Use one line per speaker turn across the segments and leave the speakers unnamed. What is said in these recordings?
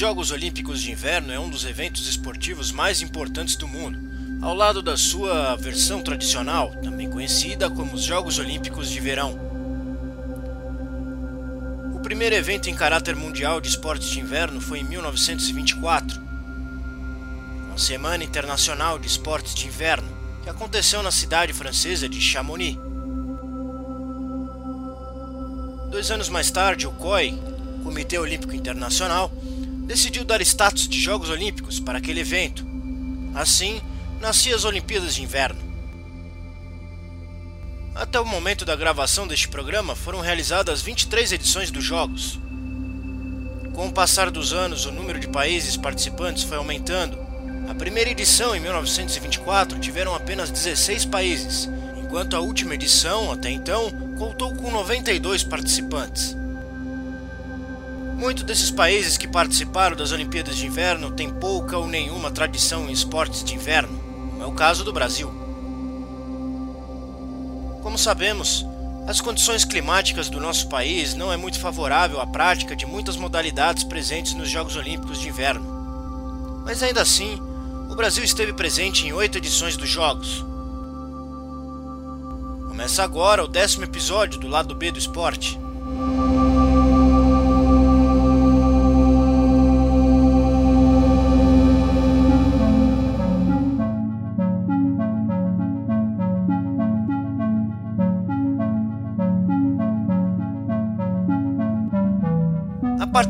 Jogos Olímpicos de Inverno é um dos eventos esportivos mais importantes do mundo, ao lado da sua versão tradicional, também conhecida como os Jogos Olímpicos de Verão. O primeiro evento em caráter mundial de esportes de inverno foi em 1924, uma Semana Internacional de Esportes de Inverno, que aconteceu na cidade francesa de Chamonix. Dois anos mais tarde, o COI, Comitê Olímpico Internacional, decidiu dar status de Jogos Olímpicos para aquele evento. Assim, nasciam as Olimpíadas de Inverno. Até o momento da gravação deste programa foram realizadas 23 edições dos Jogos. Com o passar dos anos, o número de países participantes foi aumentando. A primeira edição, em 1924, tiveram apenas 16 países, enquanto a última edição, até então, contou com 92 participantes. Muitos desses países que participaram das Olimpíadas de Inverno têm pouca ou nenhuma tradição em esportes de inverno, como é o caso do Brasil. Como sabemos, as condições climáticas do nosso país não é muito favorável à prática de muitas modalidades presentes nos Jogos Olímpicos de Inverno. Mas ainda assim, o Brasil esteve presente em oito edições dos Jogos, Começa agora o décimo episódio do lado B do esporte.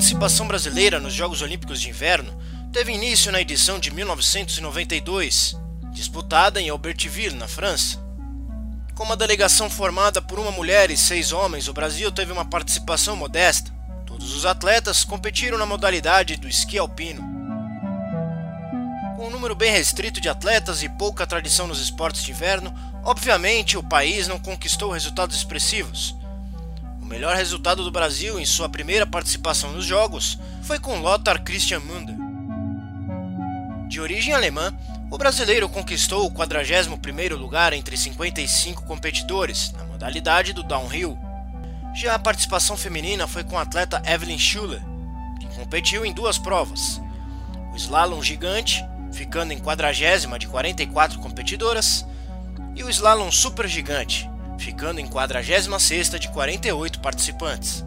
Participação brasileira nos Jogos Olímpicos de Inverno teve início na edição de 1992, disputada em Albertville, na França. Com uma delegação formada por uma mulher e seis homens, o Brasil teve uma participação modesta. Todos os atletas competiram na modalidade do esqui alpino. Com um número bem restrito de atletas e pouca tradição nos esportes de inverno, obviamente o país não conquistou resultados expressivos. Melhor resultado do Brasil em sua primeira participação nos Jogos foi com Lothar Christian Münder. De origem alemã, o brasileiro conquistou o 41º lugar entre 55 competidores, na modalidade do downhill. Já a participação feminina foi com a atleta Evelyn Schuller, que competiu em duas provas. O slalom gigante, ficando em 40 de 44 competidoras, e o slalom super gigante, ficando em 46 de 48 participantes.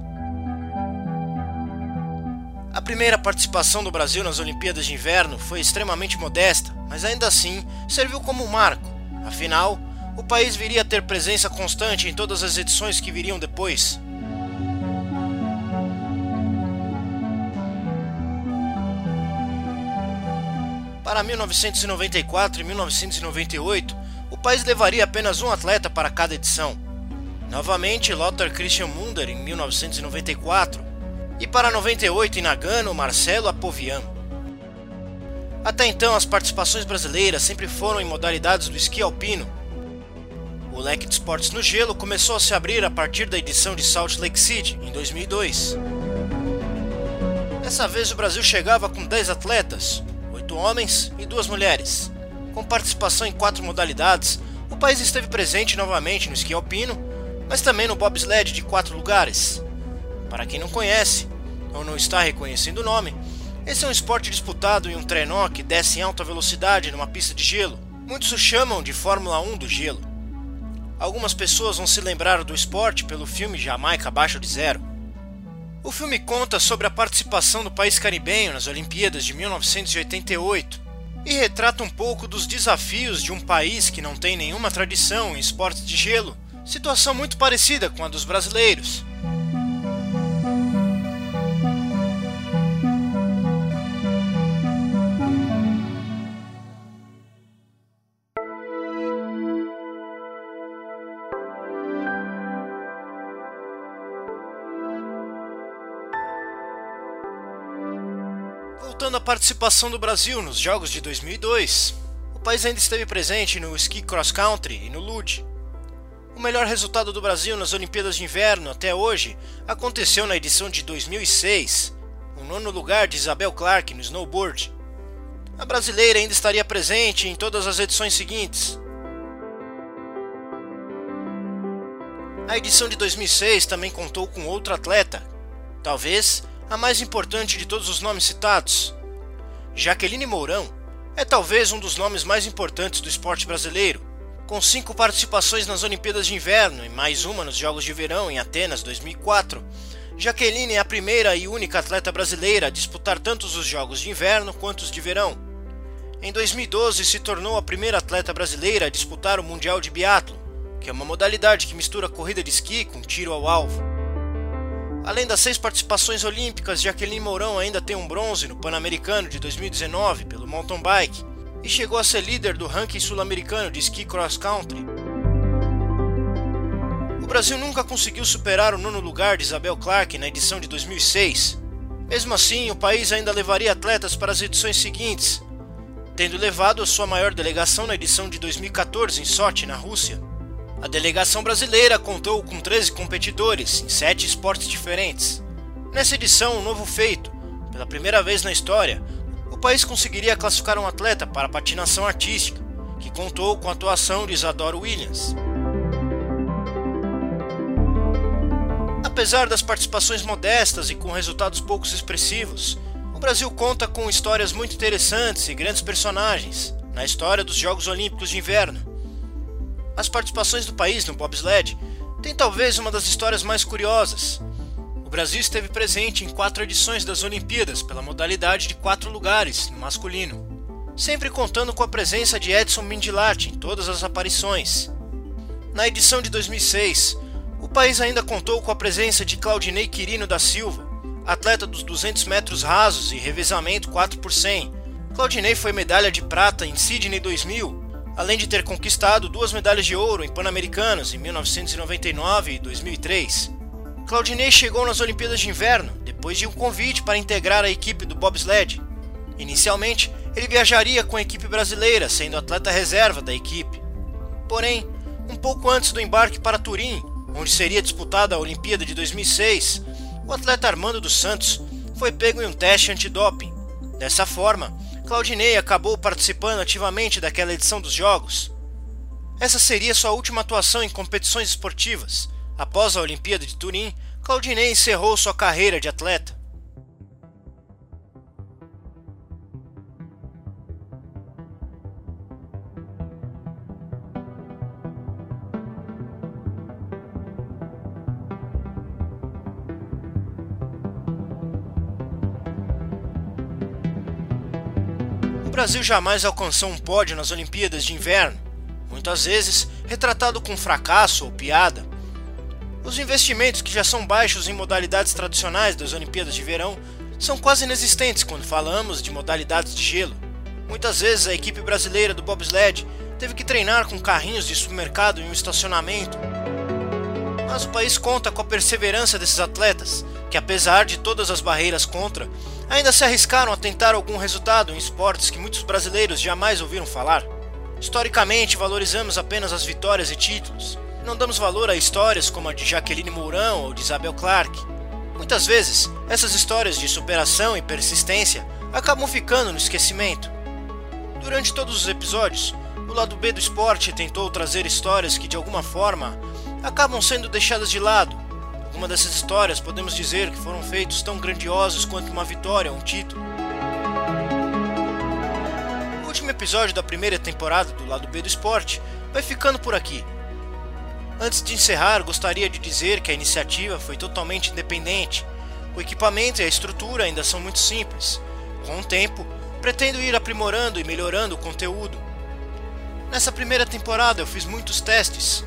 A primeira participação do Brasil nas Olimpíadas de Inverno foi extremamente modesta, mas ainda assim serviu como um marco. Afinal, o país viria a ter presença constante em todas as edições que viriam depois. Para 1994 e 1998, o país levaria apenas um atleta para cada edição. Novamente, Lothar Christian Munder em 1994 e para 98 em Nagano, Marcelo Apovian. Até então, as participações brasileiras sempre foram em modalidades do esqui alpino. O leque de esportes no gelo começou a se abrir a partir da edição de Salt Lake City, em 2002. Dessa vez, o Brasil chegava com 10 atletas, 8 homens e 2 mulheres. Com participação em quatro modalidades, o país esteve presente novamente no esqui alpino, mas também no bobsled de quatro lugares, para quem não conhece ou não está reconhecendo o nome, esse é um esporte disputado em um trenó que desce em alta velocidade numa pista de gelo. Muitos o chamam de Fórmula 1 do gelo. Algumas pessoas vão se lembrar do esporte pelo filme Jamaica Abaixo de Zero. O filme conta sobre a participação do país caribenho nas Olimpíadas de 1988 e retrata um pouco dos desafios de um país que não tem nenhuma tradição em esportes de gelo, situação muito parecida com a dos brasileiros. Participação do Brasil nos Jogos de 2002, o país ainda esteve presente no ski cross country e no luge. O melhor resultado do Brasil nas Olimpíadas de Inverno até hoje aconteceu na edição de 2006, o nono lugar de Isabel Clark no snowboard. A brasileira ainda estaria presente em todas as edições seguintes. A edição de 2006 também contou com outro atleta, talvez a mais importante de todos os nomes citados. Jaqueline Mourão é talvez um dos nomes mais importantes do esporte brasileiro, com cinco participações nas Olimpíadas de Inverno e mais uma nos Jogos de Verão em Atenas 2004. Jaqueline é a primeira e única atleta brasileira a disputar tanto os Jogos de Inverno quanto os de Verão. Em 2012 se tornou a primeira atleta brasileira a disputar o Mundial de Biatlo, que é uma modalidade que mistura corrida de esqui com tiro ao alvo. Além das seis participações olímpicas, Jaqueline Mourão ainda tem um bronze no Pan-Americano de 2019 pelo mountain bike e chegou a ser líder do ranking sul-americano de esqui cross country. O Brasil nunca conseguiu superar o nono lugar de Isabel Clark na edição de 2006. Mesmo assim, o país ainda levaria atletas para as edições seguintes, tendo levado a sua maior delegação na edição de 2014 em Sochi, na Rússia. A delegação brasileira contou com 13 competidores em 7 esportes diferentes. Nessa edição, um novo feito. Pela primeira vez na história, o país conseguiria classificar um atleta para a patinação artística, que contou com a atuação de Isadora Williams. Apesar das participações modestas e com resultados poucos expressivos, o Brasil conta com histórias muito interessantes e grandes personagens na história dos Jogos Olímpicos de Inverno as participações do país no bobsled têm talvez uma das histórias mais curiosas. O Brasil esteve presente em quatro edições das Olimpíadas pela modalidade de quatro lugares no masculino, sempre contando com a presença de Edson Mindilart em todas as aparições. Na edição de 2006, o país ainda contou com a presença de Claudinei Quirino da Silva, atleta dos 200 metros rasos e revezamento 4 por 100. Claudinei foi medalha de prata em Sydney 2000 além de ter conquistado duas medalhas de ouro em Pan-Americanos em 1999 e 2003. Claudinei chegou nas Olimpíadas de Inverno depois de um convite para integrar a equipe do bobsled. Inicialmente, ele viajaria com a equipe brasileira, sendo atleta reserva da equipe. Porém, um pouco antes do embarque para Turim, onde seria disputada a Olimpíada de 2006, o atleta Armando dos Santos foi pego em um teste antidoping. Dessa forma, Claudinei acabou participando ativamente daquela edição dos Jogos. Essa seria sua última atuação em competições esportivas. Após a Olimpíada de Turim, Claudinei encerrou sua carreira de atleta. Brasil jamais alcançou um pódio nas Olimpíadas de Inverno, muitas vezes retratado com fracasso ou piada. Os investimentos, que já são baixos em modalidades tradicionais das Olimpíadas de Verão, são quase inexistentes quando falamos de modalidades de gelo. Muitas vezes a equipe brasileira do bobsled teve que treinar com carrinhos de supermercado em um estacionamento. Mas o país conta com a perseverança desses atletas, que apesar de todas as barreiras contra, ainda se arriscaram a tentar algum resultado em esportes que muitos brasileiros jamais ouviram falar. Historicamente, valorizamos apenas as vitórias e títulos. Não damos valor a histórias como a de Jaqueline Mourão ou de Isabel Clark. Muitas vezes, essas histórias de superação e persistência acabam ficando no esquecimento. Durante todos os episódios, o lado B do esporte tentou trazer histórias que de alguma forma acabam sendo deixadas de lado Alguma dessas histórias podemos dizer que foram feitos tão grandiosos quanto uma vitória um título. O último episódio da primeira temporada do lado B do esporte vai ficando por aqui. Antes de encerrar, gostaria de dizer que a iniciativa foi totalmente independente. O equipamento e a estrutura ainda são muito simples. Com o tempo, pretendo ir aprimorando e melhorando o conteúdo. Nessa primeira temporada eu fiz muitos testes,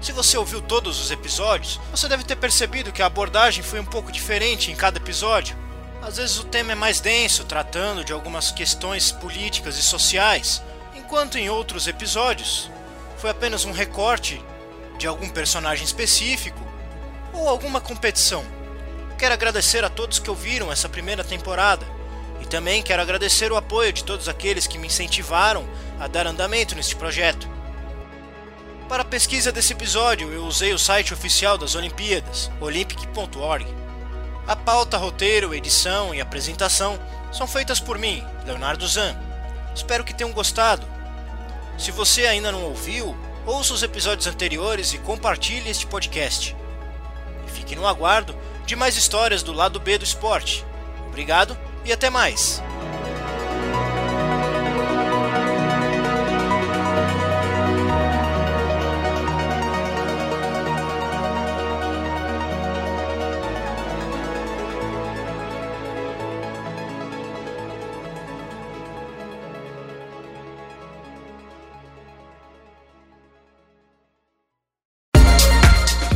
se você ouviu todos os episódios, você deve ter percebido que a abordagem foi um pouco diferente em cada episódio. Às vezes o tema é mais denso, tratando de algumas questões políticas e sociais, enquanto em outros episódios foi apenas um recorte de algum personagem específico ou alguma competição. Quero agradecer a todos que ouviram essa primeira temporada e também quero agradecer o apoio de todos aqueles que me incentivaram a dar andamento neste projeto. Para a pesquisa desse episódio, eu usei o site oficial das Olimpíadas, olympic.org. A pauta, roteiro, edição e apresentação são feitas por mim, Leonardo Zan. Espero que tenham gostado. Se você ainda não ouviu, ouça os episódios anteriores e compartilhe este podcast. E fique no aguardo de mais histórias do lado B do esporte. Obrigado e até mais!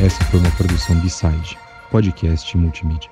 Essa foi uma produção B-Side, podcast multimídia.